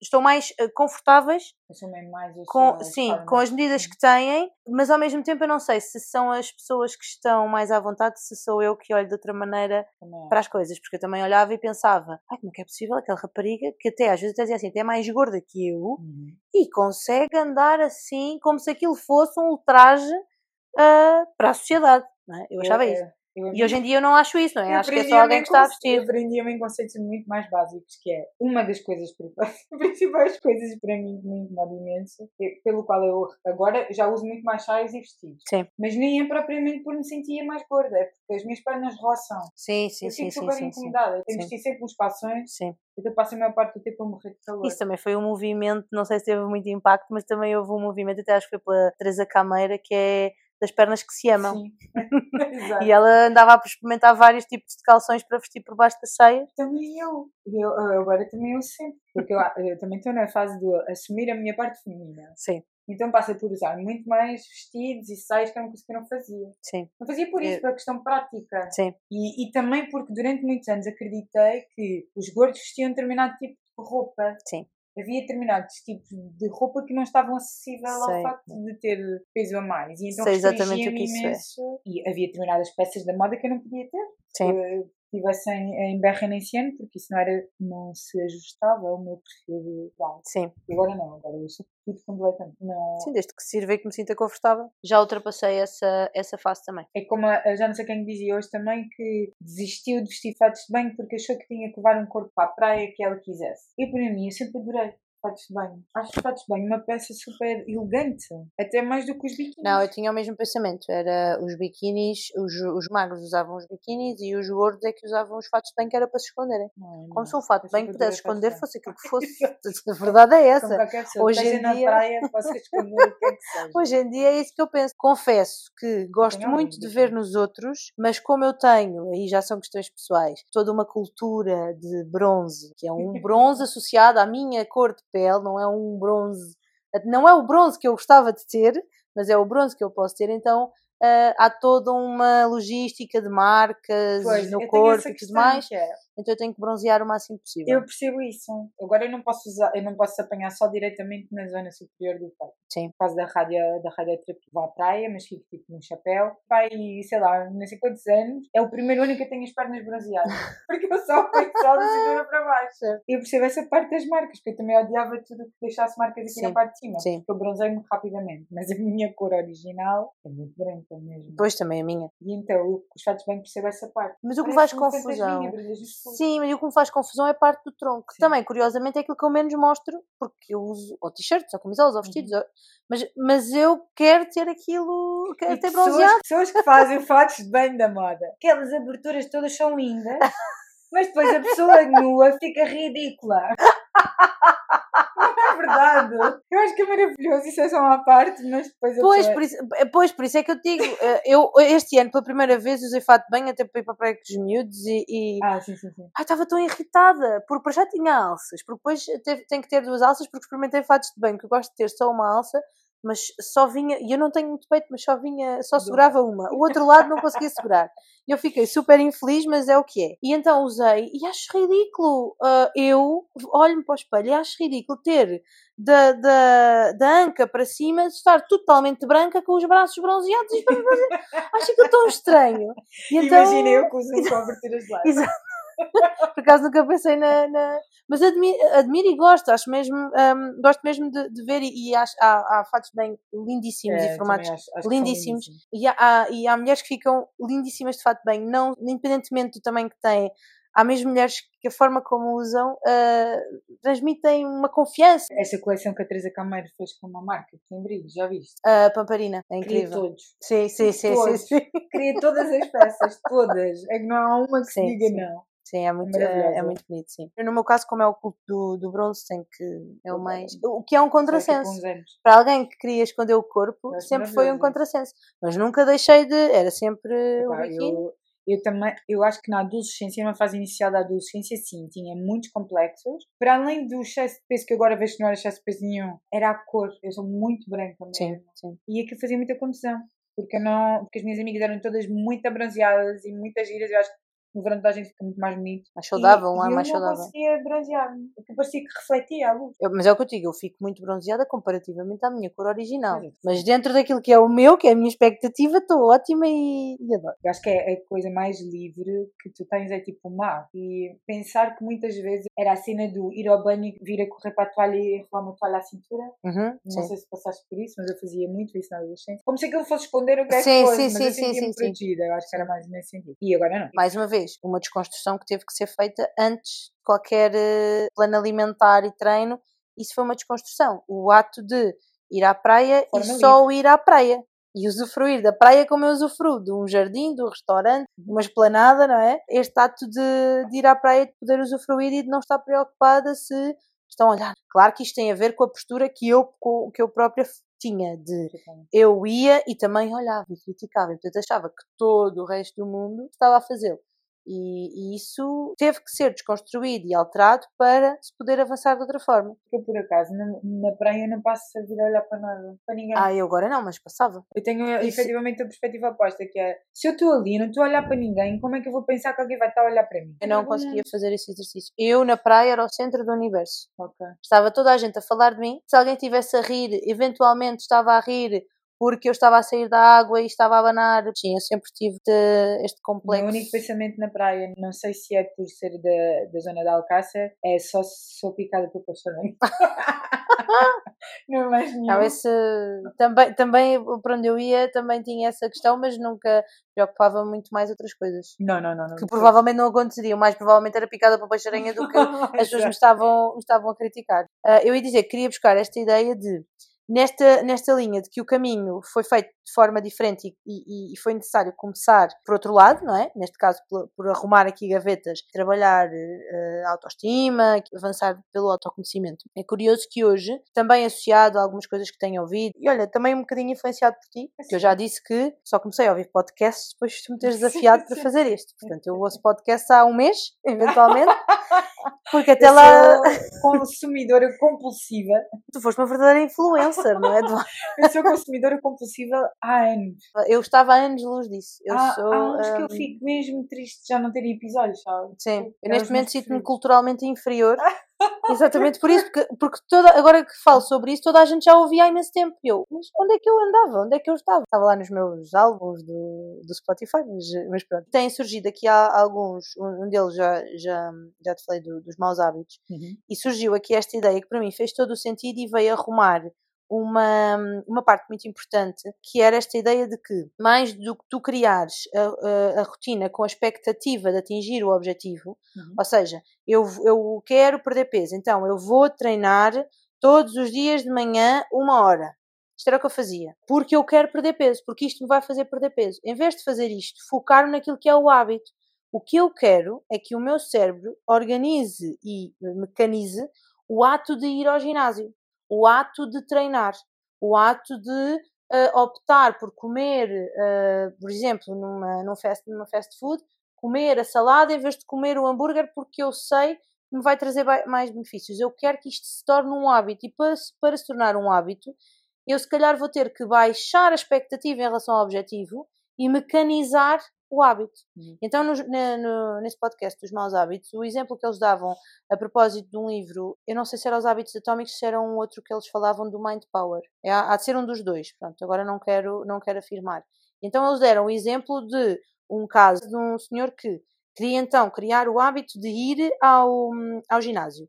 estão mais eh, confortáveis
Assumem mais
com, sim,
formas.
com as medidas que têm, mas ao mesmo tempo eu não sei se são as pessoas que estão mais à vontade, se sou eu que olho de outra maneira
Também
para as coisas, porque eu também olhava e pensava, ai, como é que é possível aquela rapariga que até às vezes até dizia assim, até é mais gorda que eu
Uhum.
e consegue andar assim como se aquilo fosse um ultraje ah, para a sociedade, é? Eu achava
Eu-
isso.
Eu- eu-
E hoje em dia eu não acho isso, não é?
Eu
Acho que é só alguém que está a
Eu
vestir.
aprendi a mim conceitos muito mais básicos, que é uma das coisas *laughs* principais, coisas para mim que me incomoda imenso, pelo qual eu agora já uso muito mais saias e vestidos.
Sim.
Mas nem é propriamente por me sentir mais gorda, é porque as minhas pernas roçam.
Sim, sim,
eu
sim,
fico
sim,
super
sim, sim.
incomodada. Eu tenho
Sim.
que vestir sempre uns calções,
Sim.
então passo a maior parte do tempo a morrer de calor.
Isso também foi um movimento, não sei se teve muito impacto, mas também houve um movimento, até acho que foi pela Teresa Cameira, que é das pernas que se amam.
Sim. *laughs*
E ela andava a experimentar vários tipos de calções para vestir por baixo das seias.
Também eu. eu. Agora também eu sempre. Porque eu, *laughs* eu também estou na fase de assumir a minha parte feminina.
Sim.
Então passa por usar muito mais vestidos e saias que era uma coisa que eu não fazia.
Sim.
Não fazia por isso,
Eu-
pela questão prática.
Sim.
E, e também porque durante muitos anos acreditei que os gordos vestiam determinado tipo de roupa.
Sim.
Havia determinados tipos de roupa que não estavam acessíveis ao facto de ter peso a mais. E então
Sei exatamente o que isso é.
imenso. E havia determinadas peças da moda que eu não podia ter.
Sim.
Estivesse em, em berra nem porque isso não, era, não se ajustava ao meu perfil de idade.
Sim.
Agora não, agora eu sou tudo completamente. Não,
Sim, desde que sirva e que me sinta confortável. Já ultrapassei essa, essa fase também.
É como a, a já não sei quem dizia hoje também que desistiu de vestir fatos de banho porque achou que tinha que levar um corpo para a praia que ela quisesse. E para mim, eu sempre adorei fatos de banho. Acho fatos de banho uma peça super elegante, até mais do que os biquínis.
Não, eu tinha o mesmo pensamento. Era os biquinis, os, os magros usavam os biquinis e os gordos é que usavam os fatos de banho que era para se esconderem.
Não, não.
Como se um fato de banho pudesse esconder,
fatos
fosse aquilo que fosse. *laughs* A verdade é
banho.
essa.
Pessoa
Hoje
que
em dia-
praia que é que.
Hoje em dia é isso que eu penso. Confesso que gosto muito de ver nos outros, mas como eu tenho, aí já são questões pessoais, toda uma cultura de bronze, que é um *laughs* bronze associado à minha cor de pele, não é um bronze, não é o bronze que eu gostava de ter, mas é o bronze que eu posso ter, então ah, há toda uma logística de marcas
Pois,
no corpo e tudo mais,
que é,
então eu tenho que bronzear o máximo possível.
Eu percebo isso. Agora eu não posso usar, eu não posso apanhar só diretamente na zona superior do peito.
Sim.
Por causa da, radio, da radioterapia. Vou à praia, mas fico tipo num chapéu. Pai, sei lá, não sei quantos anos, é o primeiro ano que eu tenho as pernas bronzeadas. *laughs* Porque eu só peito só da cintura para baixo. Eu percebo essa parte das marcas, porque eu também odiava tudo que deixasse marcas aqui
Sim.
na parte de cima.
Sim.
Porque eu bronzeio-me rapidamente. Mas a minha cor original é muito branca mesmo.
Depois também a minha.
E então, eu, os fatos bem percebo essa parte.
Mas o que faz confusão. Sim, mas o que me faz confusão é a parte do tronco. que
Sim.
Também, curiosamente, é aquilo que eu menos mostro, porque eu uso ou t-shirts, ou camisolas, ou
Uhum.
vestidos, ou- mas, mas eu quero ter aquilo, quero
E
ter
pessoas,
bronzeado.
pessoas que fazem fatos de banho da moda. Aquelas aberturas todas são lindas, *laughs* mas depois a pessoa nua fica ridícula. *laughs* É verdade? Eu acho que é maravilhoso, isso é só uma parte, mas depois a
Pois por, isso, eh, pois, por isso é que eu digo, eh, eu este ano, pela primeira vez, usei fato banho até para ir para a praia com os miúdos e, e
Ah, sim, sim, sim.
Estava tão irritada, porque para já tinha alças, porque depois teve, tenho que ter duas alças, porque experimentei fatos de banho, que eu gosto de ter só uma alça, mas só vinha, e eu não tenho muito peito, mas só vinha, só segurava uma, o outro lado não conseguia *laughs* segurar. E eu fiquei super infeliz, mas é o que é. E então usei, e acho ridículo, ah, eu olho-me para o espelho e acho ridículo ter da, da, da anca para cima, estar totalmente branca com os braços bronzeados e as. *laughs* Acho aquilo tão estranho. E então,
Imagina eu que com de lado. *laughs*
Exato. Por acaso nunca pensei na. na- Mas admiro, admiro e gosto, acho mesmo, hum, gosto mesmo de, de ver e, e acho, há, há fatos bem lindíssimos
É,
e formatos.
acho- acho
lindíssimos. E há, e há mulheres que ficam lindíssimas de fato bem, não, independentemente do tamanho que têm. Há mesmo mulheres que a forma como usam ah, transmitem uma confiança.
Essa coleção que a Teresa Cameiro fez com uma marca que tem brilho, já viste?
A Pamparina é
Queria
incrível.
todos.
Sim, sim, sim, sim,
Todos.
sim.
Queria todas as peças, todas. É que não há uma que se
Sim,
diga
sim.
não.
Sim, é muito, é, é muito bonito, sim. No meu caso, como é o culto do, do bronze, tem que. É o mais. O que é um
daqui a
contrassenso. Para alguém que queria esconder o corpo, sempre foi um contrassenso. Mas nunca deixei de. Era sempre o biquíni.
eu, também, eu acho que na adolescência, numa fase inicial da adolescência, sim, tinha muitos complexos. Para além do excesso de peso, que agora vejo que não era excesso de peso nenhum, era a cor. Eu sou muito branca
Sim,
mesmo.
sim.
E aquilo fazia muita confusão. Porque, não, porque as minhas amigas eram todas muito abronzeadas e muitas giras. Eu acho que no verão toda a gente fica muito mais bonito.
Mais saudável,
e,
não é? Mais
eu
saudável.
conseguia bronzear-me. Porque parecia que refletia a luz.
Eu- mas é o que eu digo, eu fico muito bronzeada comparativamente à minha cor original.
É.
Mas dentro daquilo que é o meu, que é a minha expectativa, estou ótima e, e adoro.
Eu acho que é a coisa mais livre que tu tens é tipo o mar. E pensar que muitas vezes era a cena do ir ao banho e vir a correr para a toalha e enrolar uma toalha à cintura.
Uhum,
Não
sim.
sei se passaste por isso, mas eu fazia muito isso na adolescência. Como se aquilo fosse esconder o que é que
Sim,
fosse,
sim,
mas
sim,
eu sentia-me protegida. Eu acho que era mais nesse sentido. E agora não.
Mais uma vez, uma desconstrução que teve que ser feita antes de qualquer eh, plano alimentar e treino. Isso foi uma desconstrução. O ato de ir à praia
Forma
e só ir à praia. E usufruir da praia como eu usufruo, de um jardim, de um restaurante, de uma esplanada, não é? Este ato de, de ir à praia, de poder usufruir e de não estar preocupada se estão a olhar. Claro que isto tem a ver com a postura que eu, que eu própria tinha de eu ia e também olhava e criticava, e portanto achava que todo o resto do mundo estava a fazê-lo. E, e, isso teve que ser desconstruído e alterado para se poder avançar de outra forma.
Eu, por acaso, na, na praia não passo a vir a olhar para nada, para ninguém.
Ah, eu agora não, mas passava.
Eu tenho isso... efetivamente a perspectiva oposta, que é se eu estou ali e não estou a olhar para ninguém, como é que eu vou pensar que alguém vai estar a olhar para mim?
Eu não conseguia fazer esse exercício. Eu, na praia, era o centro do universo.
Okay.
Estava toda a gente a falar de mim. Se alguém estivesse a rir, eventualmente estava a rir porque eu estava a sair da água e estava a abanar. Sim, eu sempre tive de, este complexo.
O meu único pensamento na praia, não sei se é por ser da, da zona da Alcácer, é só se sou picada por passarinho. *laughs* não é mais nenhum. Não,
esse, também, também, para onde eu ia, também tinha essa questão, mas nunca preocupava muito mais outras coisas.
Não, não, não. não
que provavelmente não aconteceriam, mais provavelmente era picada por peixe-aranha do que *laughs* as pessoas me estavam, me estavam a criticar. Uh, eu ia dizer que queria buscar esta ideia de nesta, nesta linha de que o caminho foi feito de forma diferente e, e, e, foi necessário começar por outro lado, não é? Neste caso, por, por arrumar aqui gavetas, trabalhar uh, autoestima, avançar pelo autoconhecimento. É curioso que hoje, também associado a algumas coisas que tenho ouvido, e olha, também um bocadinho influenciado por ti, que eu já disse que só comecei a ouvir podcasts depois de me teres *laughs* desafiado para fazer isto. Portanto, eu ouço podcasts há um mês, eventualmente. *laughs* Porque até
eu
lá. *laughs*
consumidora compulsiva.
Tu foste uma verdadeira não é? *laughs*
eu sou consumidora compulsiva há anos.
Eu estava há anos luz disso. Eu
há,
sou,
há anos um... que eu fico mesmo triste já não ter episódios, sabe?
Sim, eu neste momento sinto-me culturalmente inferior *laughs* Exatamente por isso, porque, porque toda, agora que falo sobre isso, toda a gente já ouvia há imenso tempo. E eu, mas onde é que eu andava? Onde é que eu estava? Estava lá nos meus álbuns do, do Spotify, mas, mas pronto. Tem surgido aqui há alguns, um deles já, já, já te falei do, dos maus hábitos,
uhum.
e surgiu aqui esta ideia que para mim fez todo o sentido e veio arrumar uma, uma parte muito importante, que era esta ideia de que, mais do que tu criares a, a, a rotina com a expectativa de atingir o objetivo,
uhum.
ou seja, eu, eu quero perder peso, então eu vou treinar todos os dias de manhã uma hora. Isto era o que eu fazia. Porque eu quero perder peso, porque isto me vai fazer perder peso. Em vez de fazer isto, focar naquilo que é o hábito. O que eu quero é que o meu cérebro organize e mecanize o ato de ir ao ginásio o ato de treinar, o ato de uh, optar por comer, uh, por exemplo, numa, num fast, numa fast food, comer a salada em vez de comer o hambúrguer porque eu sei que me vai trazer mais benefícios. Eu quero que isto se torne um hábito e para, para se tornar um hábito, eu se calhar vou ter que baixar a expectativa em relação ao objetivo e mecanizar o hábito.
Uhum.
Então, no, no, nesse podcast dos maus hábitos, o exemplo que eles davam a propósito de um livro, eu não sei se era os hábitos atómicos, se era um outro que eles falavam do Mind Power. É, há de ser um dos dois, pronto, agora não quero, não quero afirmar. Então, eles deram o exemplo de um caso de um senhor que queria então criar o hábito de ir ao, ao ginásio.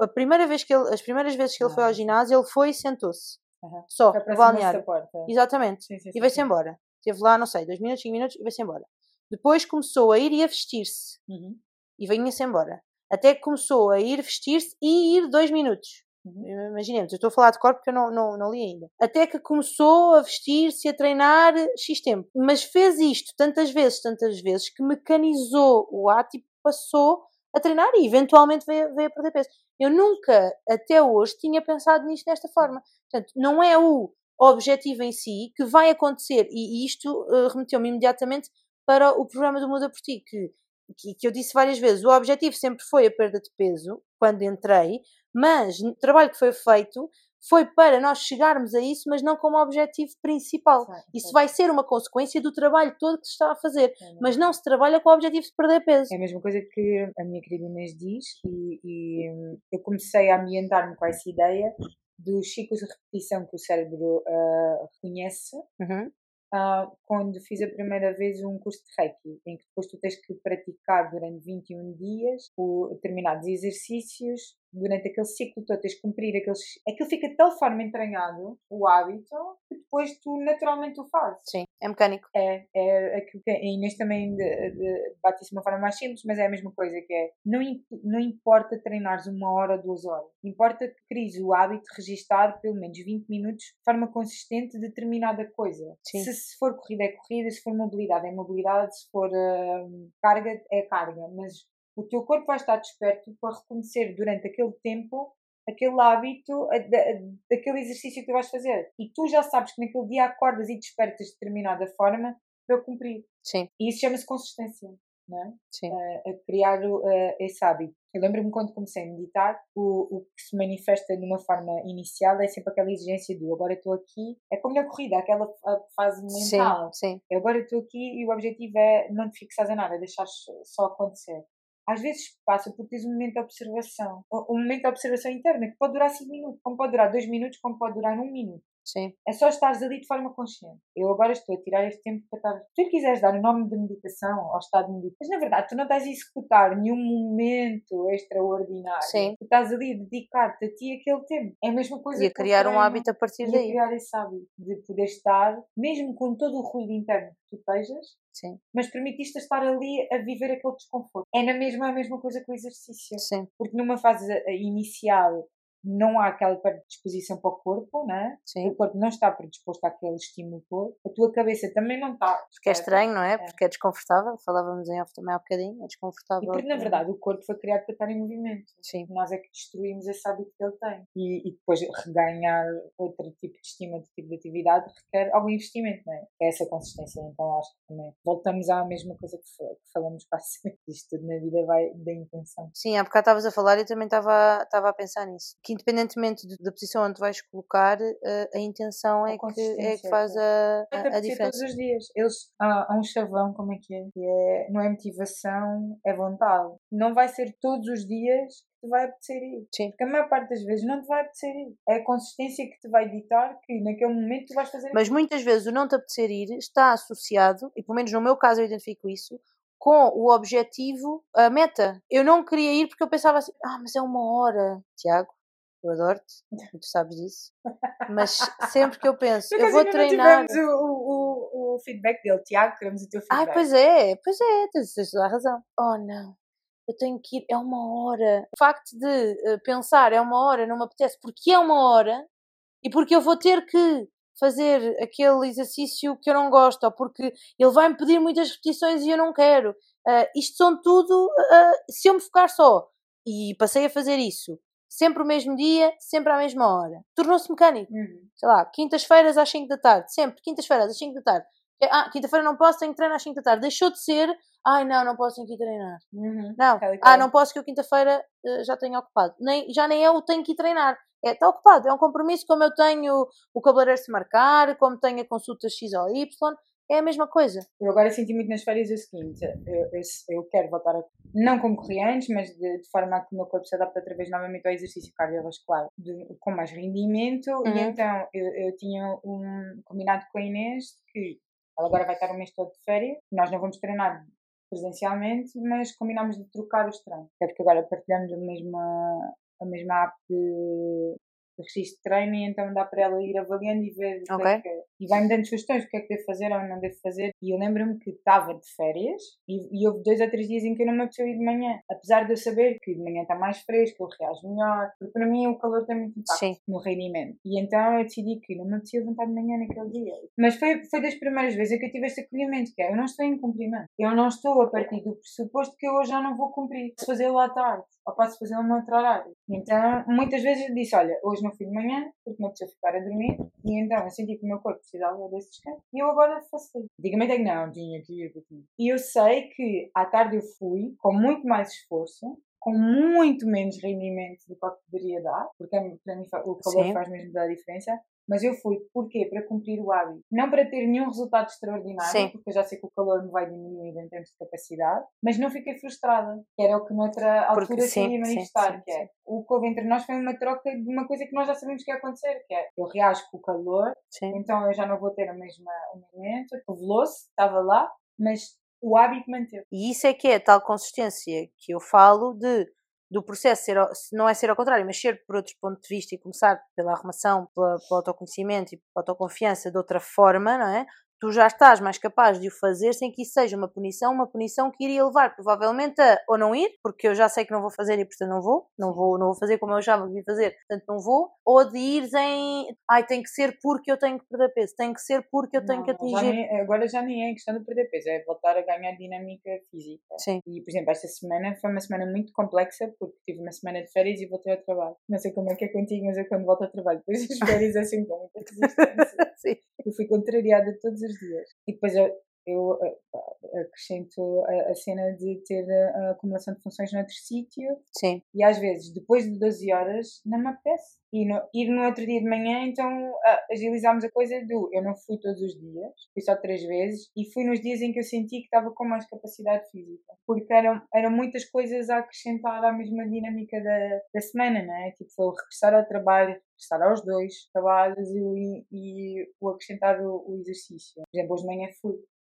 A primeira vez que ele, as primeiras vezes que ele foi ao ah. ginásio, ele foi e sentou-se.
Uhum.
Só, no balneário. Exatamente.
Sim, sim,
e veio-se embora. Esteve lá, não sei, dois minutos, cinco minutos e veio-se embora. Depois começou a ir e a vestir-se.
Uhum.
E vinha-se embora. Até que começou a ir vestir-se e ir dois minutos.
Uhum.
Imaginemos, eu estou a falar de corpo porque eu não, não, não li ainda. Até que começou a vestir-se, a treinar X tempo. Mas fez isto tantas vezes, tantas vezes, que mecanizou o ato e passou a treinar e eventualmente veio, veio a perder peso. Eu nunca, até hoje, tinha pensado nisto desta forma. Portanto, não é o objetivo em si que vai acontecer, e, isto uh, remeteu-me imediatamente para o programa do Muda por Ti, que, que, que, eu disse várias vezes, o objetivo sempre foi a perda de peso, quando entrei, mas o trabalho que foi feito foi para nós chegarmos a isso, mas não como objetivo principal. Isso vai ser uma consequência do trabalho todo que se está a fazer, é mas não se trabalha com o objetivo de perder peso.
É a mesma coisa que a minha querida Inês diz, e, e hum, eu comecei a ambientar-me com essa ideia dos ciclos de repetição que o cérebro uh, reconhece
uhum.
uh, quando fiz a primeira vez um curso de Reiki, em que depois tu tens que praticar durante 21 dias o, determinados exercícios durante aquele ciclo todo tens que cumprir aqueles. Aquilo fica de tal forma entranhado, o hábito, que depois tu naturalmente o fazes.
Sim, é mecânico.
É, é aquilo que. A Inês também bate isso de uma forma mais simples, mas é a mesma coisa que é. Não, não importa treinares uma hora ou duas horas, importa que cries o hábito de registar pelo menos 20 minutos de forma consistente determinada coisa.
Sim.
Se, se for corrida é corrida, se for mobilidade é mobilidade, se for uh, carga é carga, mas o teu corpo vai estar desperto para reconhecer durante aquele tempo aquele hábito, daquele exercício que tu vais fazer. E tu já sabes que naquele dia acordas e despertas de determinada forma para cumprir.
Sim.
E isso chama-se consistência. né?
Sim.
a criar uh, esse hábito. Eu lembro-me quando comecei a meditar, o, o que se manifesta de uma forma inicial é sempre aquela exigência do agora estou aqui, é como na corrida, aquela fase mental.
Sim, sim.
Eu agora estou aqui e o objetivo é não te fixar a nada, é deixar só acontecer às vezes passa por teres um momento de observação, um momento de observação interna, que pode durar 5 minutos, como pode durar 2 minutos, como pode durar 1 um minuto.
Sim.
É só estares ali de forma consciente. Eu agora estou a tirar este tempo para estar. Se tu quiseres dar o nome de meditação ao estado de meditação, mas na verdade tu não estás a executar nenhum momento extraordinário.
Sim.
Tu estás ali a dedicar-te a ti aquele tempo. É a mesma coisa
E a criar um hábito a partir
e
daí.
a criar esse hábito de poder estar, mesmo com todo o ruído interno que tu estejas,
Sim.
mas permitiste estar ali a viver aquele desconforto. É na mesma a mesma coisa que o exercício.
Sim.
Porque numa fase inicial não há aquela predisposição para o corpo, né?
Sim.
o corpo não está predisposto àquele estímulo todo, a tua cabeça também não está.
Porque é estranho, não é? Porque é desconfortável. Falávamos em off também há bocadinho. É desconfortável.
E porque, na verdade, o corpo foi criado para estar em movimento.
Sim.
Nós é que destruímos esse hábito que ele tem. E, e depois reganhar outro tipo de estima, outro tipo de atividade, requer algum investimento, não é? É essa consistência. Então, acho que também voltamos à mesma coisa que, que falamos para sempre. Isto tudo na vida vai da intenção.
Sim, há bocado estavas a falar e eu também estava, estava a pensar nisso. Que independentemente de- da posição onde vais colocar, eh, a intenção é que, é que faz a,
Vai
a, a diferença.
todos os dias. Eles, há, há um chavão, como é que é? Que é? Não é motivação, é vontade. Não vai ser todos os dias que te vai apetecer ir.
Sim.
Porque a maior parte das vezes não te vai apetecer ir. É a consistência que te vai ditar que naquele momento tu vais fazer
Mas muitas vezes o não te apetecer ir está associado, e pelo menos no meu caso eu identifico isso, com o objetivo, a meta. Eu não queria ir porque eu pensava assim, ah, mas é uma hora. Tiago, eu adoro-te, tu sabes disso. Mas *laughs* sempre que eu penso, eu vou
ainda não
treinar.
tivemos o, o, o feedback dele. Tiago, queremos o teu
Ah,
feedback.
pois é, pois é, tens tens toda a razão. Oh não, eu tenho que ir, é uma hora. O facto de eh, pensar é uma hora, não me apetece, porque é uma hora e porque eu vou ter que fazer aquele exercício que eu não gosto, ou porque ele vai me pedir muitas repetições e eu não quero. Ah, isto são tudo, ah, se eu me focar só e passei a fazer isso sempre o mesmo dia, sempre à mesma hora, tornou-se mecânico
Uhum.
sei lá, quintas-feiras às 5 da tarde, sempre, quintas-feiras às 5 da tarde. É, Ah, quinta-feira não posso, tenho que treinar às 5 da tarde. Deixou de ser, ai não, não posso aqui treinar.
Uhum.
Não, ah, não posso que eu quinta-feira eh, já tenho ocupado. Nem, já nem é o tenho que ir treinar. É, está ocupado, é um compromisso como eu tenho o cabeleireiro se marcar, como tenho a consulta X ou Y, é a mesma coisa.
Eu agora senti muito nas férias o seguinte: eu, eu, eu quero voltar a. Não como correr antes, mas de, de forma a que o meu corpo se adapte outra vez novamente ao exercício cardiovascular de, com mais rendimento. E
Uhum.
então eu, eu tinha um combinado com a Inês que ela agora vai estar o mês todo de férias. Nós não vamos treinar presencialmente, mas combinámos de trocar os treinos. Até porque agora partilhamos a mesma, a mesma app de, de registro de treino e então dá para ela ir avaliando e ver o que é que- e vai-me dando sugestões o que é que devo fazer ou não devo fazer. E eu lembro-me que estava de férias e, e houve dois ou três dias em que eu não me apeteceu ir de manhã. Apesar de eu saber que de manhã está mais fresco, eu reajo melhor, porque para mim o calor tem muito impacto
Sim.
no rendimento. E então eu decidi que não me apetecia levantar de manhã naquele dia. Mas foi, foi das primeiras vezes em que eu tive este acolhimento, que é, eu não estou em cumprimento. Eu não estou a partir do pressuposto que eu hoje já não vou cumprir. Posso fazê-lo à tarde, ou posso fazê-lo no outro horário. Então, muitas vezes disse, olha, hoje não fui de manhã, porque me apeteceu ficar a dormir, e então eu senti que o meu corpo precisava desse descanso, e eu agora faço isso. Antigamente é que não, tinha que ir. E eu sei que à tarde eu fui, com muito mais esforço, com muito menos rendimento do que poderia dar, porque é, para mim o calor
Sim.
faz mesmo a diferença. Mas eu fui, porquê? Para cumprir o hábito. Não para ter nenhum resultado extraordinário,
Sim.
porque eu já sei que o calor me vai diminuir em termos de capacidade, mas não fiquei frustrada, que era o que noutra altura
Porque-
se
sim,
ia
sim,
manifestar,
sim,
que é o que houve entre nós foi uma troca de uma coisa que nós já sabemos que ia acontecer, que é eu reajo com o calor,
Sim.
então eu já não vou ter a mesma o momento, revelou-se, estava lá, mas o hábito manteve.
E isso é que é a tal consistência que eu falo de do processo ser, não é ser ao contrário, mas ser por outros pontos de vista e começar pela arrumação, pela, pelo autoconhecimento e pela autoconfiança de outra forma, não é? Tu já estás mais capaz de o fazer sem que isso seja uma punição, uma punição que iria levar provavelmente a ou não ir, porque eu já sei que não vou fazer e portanto não vou, não vou, não vou fazer como eu já devia fazer, portanto não vou, ou de ires em ai tem que ser porque eu tenho que perder peso, tem que ser porque eu tenho
Não,
que
não, já
atingir.
nem- agora já nem é questão de perder peso, é voltar a ganhar dinâmica física.
Sim.
E, por exemplo, esta semana foi uma semana muito complexa porque tive uma semana de férias e voltei ao trabalho. Não sei como é que é contigo, mas eu quando volto ao trabalho, depois das férias é sempre com muita *laughs* resistência.
Sim.
Eu fui contrariada todos os dias. E depois eu, eu acrescento a, a, cena de ter a acumulação de funções noutro sítio.
Sim.
E às vezes, depois de 12 horas, não me apetece. E no, ir no outro dia de manhã, então agilizámos a coisa do eu não fui todos os dias, fui só três vezes, e fui nos dias em que eu senti que estava com mais capacidade física. Porque eram, eram muitas coisas a acrescentar à mesma dinâmica da, da semana, não é? Tipo, foi regressar ao trabalho, regressar aos dois trabalhos e, e o acrescentar o, o exercício. Por exemplo, hoje de manhã fui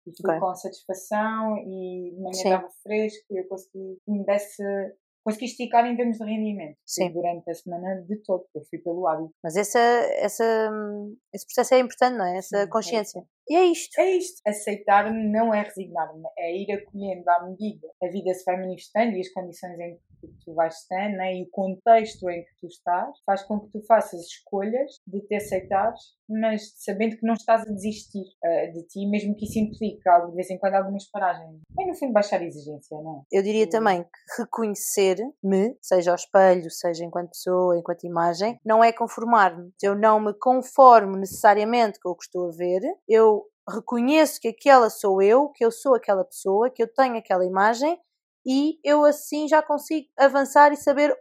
e fui okay. com satisfação e de manhã estava fresco e eu consegui me desse consegui esticar em termos de rendimento
Sim.
durante a semana de todo, eu fui pelo hábito.
Mas essa, essa, esse processo é importante, não é? Essa Sim, é consciência. E é isto.
É isto. Aceitar-me não é resignar-me, é ir acolhendo à medida. A vida se vai manifestando e as condições em que tu vais estando né? e o contexto em que tu estás faz com que tu faças escolhas de te aceitares, mas sabendo que não estás a desistir uh, de ti, mesmo que isso implique de vez em quando algumas paragens. É no fundo baixar a exigência, não é?
Eu diria também que reconhecer-me, seja ao espelho, seja enquanto pessoa, enquanto imagem, não é conformar-me. Eu não me conformo necessariamente com o que estou a ver, eu reconheço que aquela sou eu, que eu sou aquela pessoa, que eu tenho aquela imagem e eu assim já consigo avançar e saber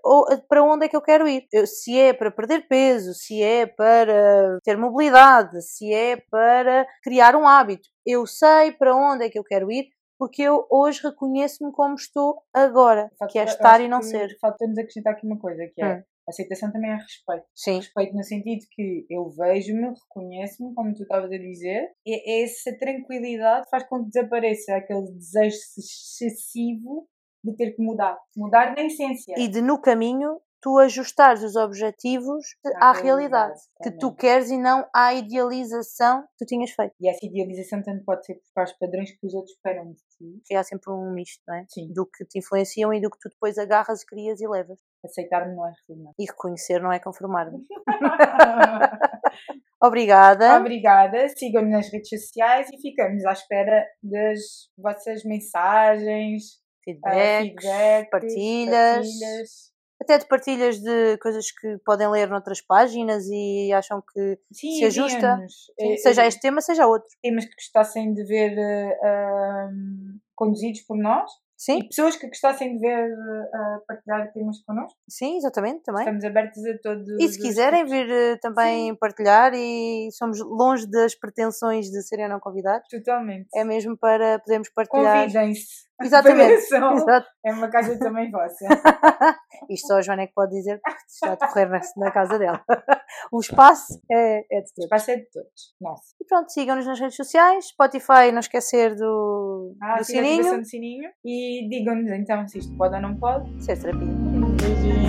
para onde é que eu quero ir. Se é para perder peso, se é para ter mobilidade, se é para criar um hábito, eu sei para onde é que eu quero ir porque eu hoje reconheço-me como estou agora, que é estar e não ser.
Falta-nos acrescentar aqui uma coisa, que é hum. Aceitação também é respeito.
Sim.
Respeito no sentido que eu vejo-me, reconheço-me, como tu estavas a dizer, e essa tranquilidade faz com que desapareça aquele desejo excessivo de ter que mudar. Mudar na essência.
E de no caminho tu ajustares os objetivos à, à realidade, realidade que tu queres e não à idealização que tu tinhas feito.
E essa idealização tanto pode ser para os padrões que os outros esperam de ti.
Há sempre um misto, não é?
Sim.
Do que te influenciam e do que tu depois agarras, crias e levas.
Aceitar-me não é resignar.
E reconhecer não é conformar-me. *laughs* Obrigada.
Obrigada. Sigam-me nas redes sociais e ficamos à espera das vossas mensagens,
feedbacks, uh, partilhas. partilhas até de partilhas de coisas que podem ler noutras páginas e acham que Sim, se ajusta, Sim, seja este tema, seja outro.
Temas que gostassem de ver uh, conduzidos por nós
Sim.
E pessoas que gostassem de ver uh, partilhar temas connosco.
Sim, exatamente, também.
Estamos abertos a todos.
E se quiserem tipos. vir uh, também Sim. partilhar, e somos longe das pretensões de serem não convidados.
Totalmente.
É mesmo para podermos partilhar.
Convidem-se. *laughs*
Exatamente. Exato.
É uma casa também vossa. *laughs*
Isto só a Joana é que pode dizer, porque está a decorrer na, na casa dela. *laughs* O espaço é, é de todos. O
espaço é de todos. Nossa.
E pronto, sigam-nos nas redes sociais. Spotify, não esquecer do,
ah,
do sininho.
do sininho. E digam-nos então se isto pode ou não pode.
Ser terapia.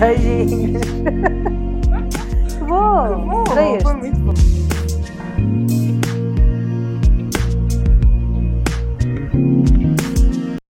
Beijinhos.
Beijinhos. que bom!
Que bom! Foi muito bom.